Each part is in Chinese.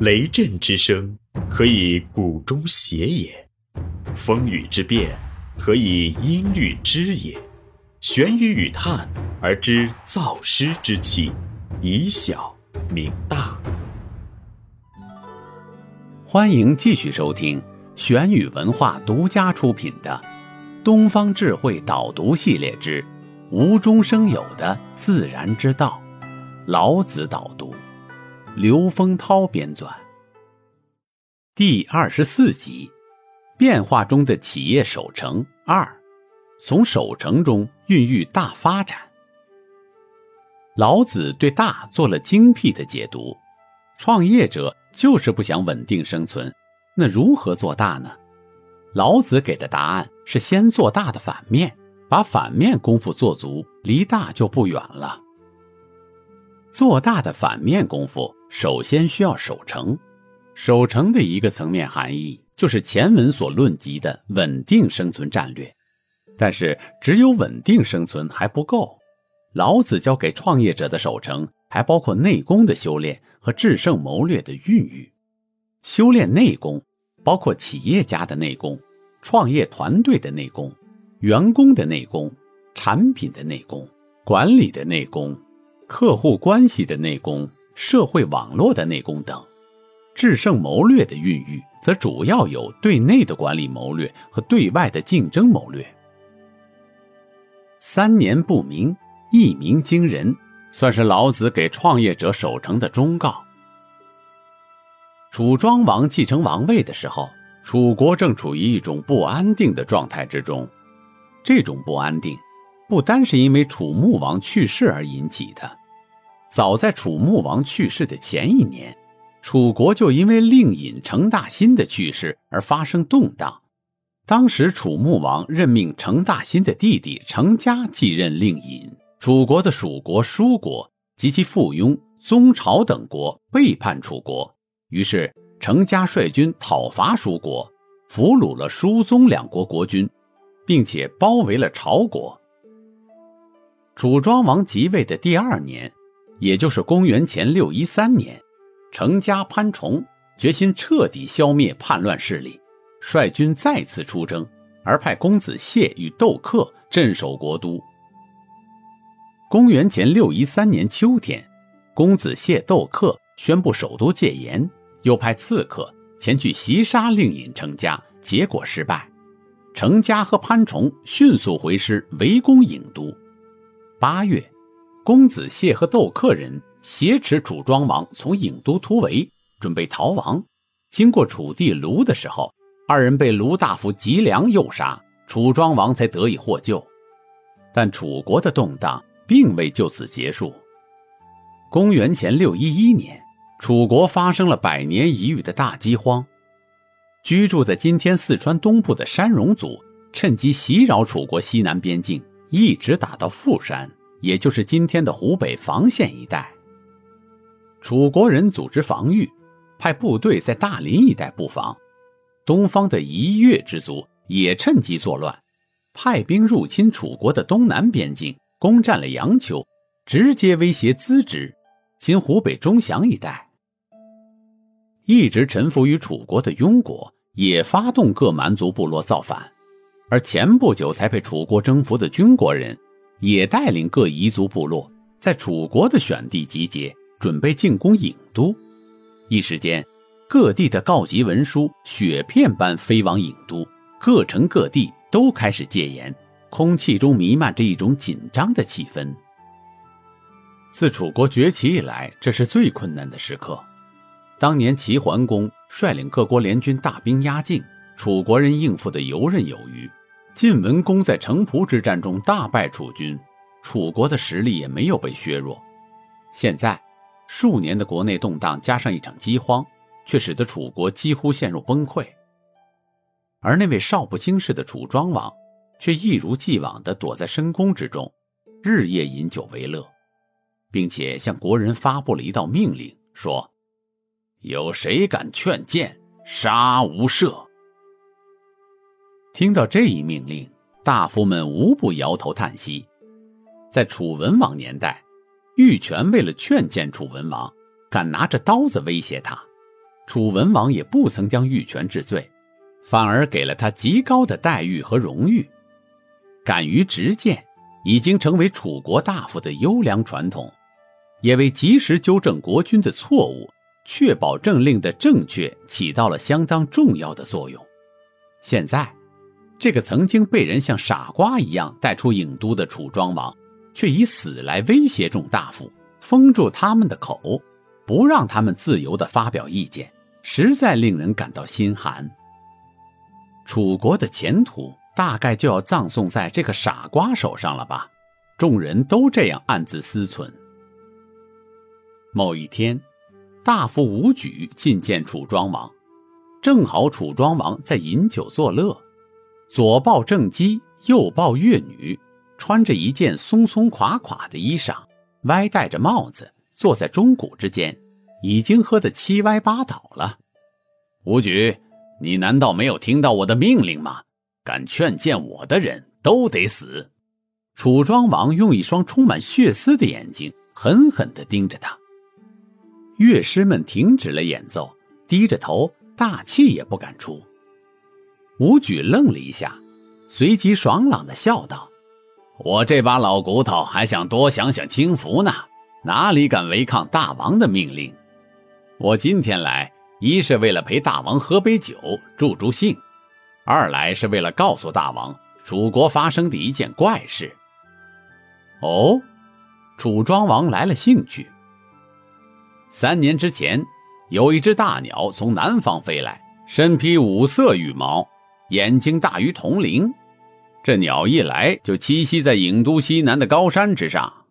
雷震之声，可以鼓中谐也；风雨之变，可以音律之也。玄于语叹而知造湿之气，以小明大。欢迎继续收听玄宇文化独家出品的《东方智慧导读系列之无中生有的自然之道》，老子导读，刘丰涛编纂，第二十四集：变化中的企业守成二。从守成中孕育大发展。老子对大做了精辟的解读。创业者就是不想稳定生存，那如何做大呢？老子给的答案是先做大的反面，把反面功夫做足，离大就不远了。做大的反面功夫，首先需要守成。守成的一个层面含义，就是前文所论及的稳定生存战略。但是，只有稳定生存还不够。老子教给创业者的守成，还包括内功的修炼和制胜谋略的孕育。修炼内功，包括企业家的内功、创业团队的内功、员工的内功、产品的内功、管理的内功、客户关系的内功、社会网络的内功等。制胜谋略的孕育，则主要有对内的管理谋略和对外的竞争谋略。三年不鸣，一鸣惊人，算是老子给创业者守成的忠告。楚庄王继承王位的时候，楚国正处于一种不安定的状态之中。这种不安定，不单是因为楚穆王去世而引起的。早在楚穆王去世的前一年，楚国就因为令尹程大新的去世而发生动荡。当时楚穆王任命程大新的弟弟程家继任令尹，楚国的属国舒国及其附庸宗朝等国背叛楚国，于是程家率军讨伐舒国，俘虏了舒宗两国国君，并且包围了朝国。楚庄王即位的第二年，也就是公元前六一三年，成家潘崇决心彻底消灭叛乱势力。率军再次出征，而派公子谢与窦克镇守国都。公元前六一三年秋天，公子谢、窦克宣布首都戒严，又派刺客前去袭杀令尹成家，结果失败。程家和潘崇迅速回师围攻郢都。八月，公子燮和窦克人挟持楚庄王从郢都突围，准备逃亡。经过楚地卢的时候。二人被卢大夫吉良诱杀，楚庄王才得以获救。但楚国的动荡并未就此结束。公元前六一一年，楚国发生了百年一遇的大饥荒。居住在今天四川东部的山戎族趁机袭扰楚国西南边境，一直打到富山，也就是今天的湖北房县一带。楚国人组织防御，派部队在大林一带布防。东方的夷越之族也趁机作乱，派兵入侵楚国的东南边境，攻占了阳丘，直接威胁资直（今湖北钟祥一带）。一直臣服于楚国的庸国也发动各蛮族部落造反，而前不久才被楚国征服的军国人也带领各彝族部落在楚国的选地集结，准备进攻郢都。一时间。各地的告急文书雪片般飞往郢都，各城各地都开始戒严，空气中弥漫着一种紧张的气氛。自楚国崛起以来，这是最困难的时刻。当年齐桓公率领各国联军大兵压境，楚国人应付的游刃有余。晋文公在城濮之战中大败楚军，楚国的实力也没有被削弱。现在，数年的国内动荡加上一场饥荒。却使得楚国几乎陷入崩溃，而那位少不经事的楚庄王，却一如既往地躲在深宫之中，日夜饮酒为乐，并且向国人发布了一道命令，说：“有谁敢劝谏，杀无赦。”听到这一命令，大夫们无不摇头叹息。在楚文王年代，玉泉为了劝谏楚文王，敢拿着刀子威胁他。楚文王也不曾将玉泉治罪，反而给了他极高的待遇和荣誉。敢于直谏，已经成为楚国大夫的优良传统，也为及时纠正国君的错误、确保政令的正确起到了相当重要的作用。现在，这个曾经被人像傻瓜一样带出郢都的楚庄王，却以死来威胁众大夫，封住他们的口，不让他们自由地发表意见，实在令人感到心寒。楚国的前途。大概就要葬送在这个傻瓜手上了吧？众人都这样暗自思忖。某一天，大夫武举觐见楚庄王，正好楚庄王在饮酒作乐，左抱正姬，右抱乐女，穿着一件松松垮垮的衣裳，歪戴着帽子，坐在钟鼓之间，已经喝得七歪八倒了。武举，你难道没有听到我的命令吗？敢劝谏我的人都得死！楚庄王用一双充满血丝的眼睛狠狠地盯着他。乐师们停止了演奏，低着头，大气也不敢出。武举愣了一下，随即爽朗的笑道：“我这把老骨头还想多享享清福呢，哪里敢违抗大王的命令？我今天来，一是为了陪大王喝杯酒，助助兴。”二来是为了告诉大王，楚国发生的一件怪事。哦，楚庄王来了兴趣。三年之前，有一只大鸟从南方飞来，身披五色羽毛，眼睛大于铜铃。这鸟一来就栖息在郢都西南的高山之上，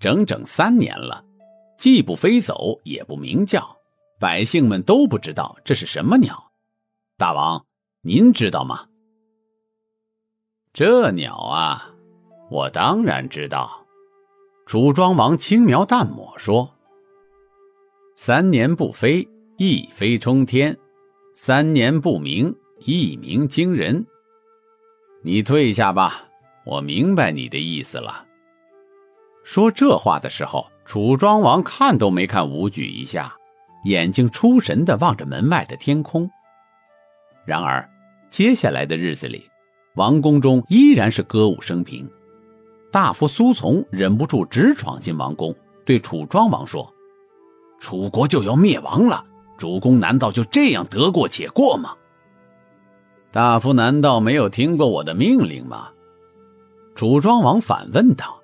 整整三年了，既不飞走，也不鸣叫，百姓们都不知道这是什么鸟。大王。您知道吗？这鸟啊，我当然知道。楚庄王轻描淡抹说：“三年不飞，一飞冲天；三年不鸣，一鸣惊人。”你退下吧，我明白你的意思了。说这话的时候，楚庄王看都没看武举一下，眼睛出神的望着门外的天空。然而，接下来的日子里，王宫中依然是歌舞升平。大夫苏从忍不住直闯进王宫，对楚庄王说：“楚国就要灭亡了，主公难道就这样得过且过吗？”大夫难道没有听过我的命令吗？楚庄王反问道：“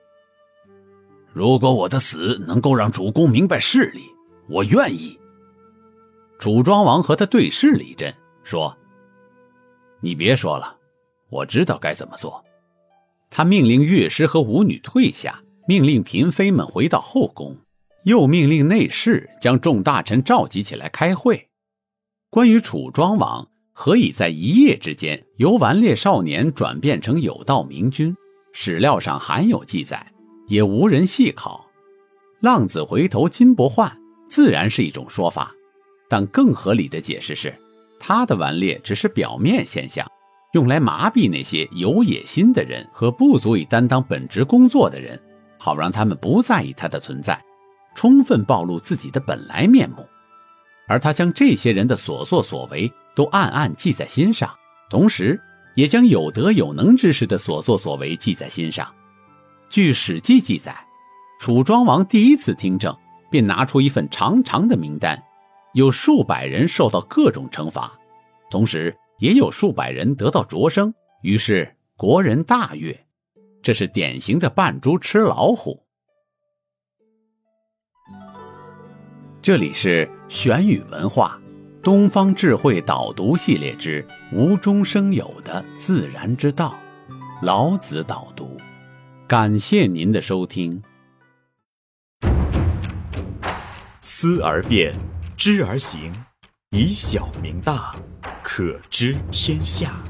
如果我的死能够让主公明白事理，我愿意。”楚庄王和他对视了一阵，说。你别说了，我知道该怎么做。他命令乐师和舞女退下，命令嫔妃们回到后宫，又命令内侍将众大臣召集起来开会。关于楚庄王何以在一夜之间由顽劣少年转变成有道明君，史料上罕有记载，也无人细考。浪子回头金不换，自然是一种说法，但更合理的解释是。他的顽劣只是表面现象，用来麻痹那些有野心的人和不足以担当本职工作的人，好让他们不在意他的存在，充分暴露自己的本来面目。而他将这些人的所作所为都暗暗记在心上，同时也将有德有能之士的所作所为记在心上。据《史记》记载，楚庄王第一次听政，便拿出一份长长的名单。有数百人受到各种惩罚，同时也有数百人得到擢升，于是国人大悦。这是典型的扮猪吃老虎。这里是玄宇文化东方智慧导读系列之无中生有的自然之道，老子导读。感谢您的收听。思而变。知而行，以小明大，可知天下。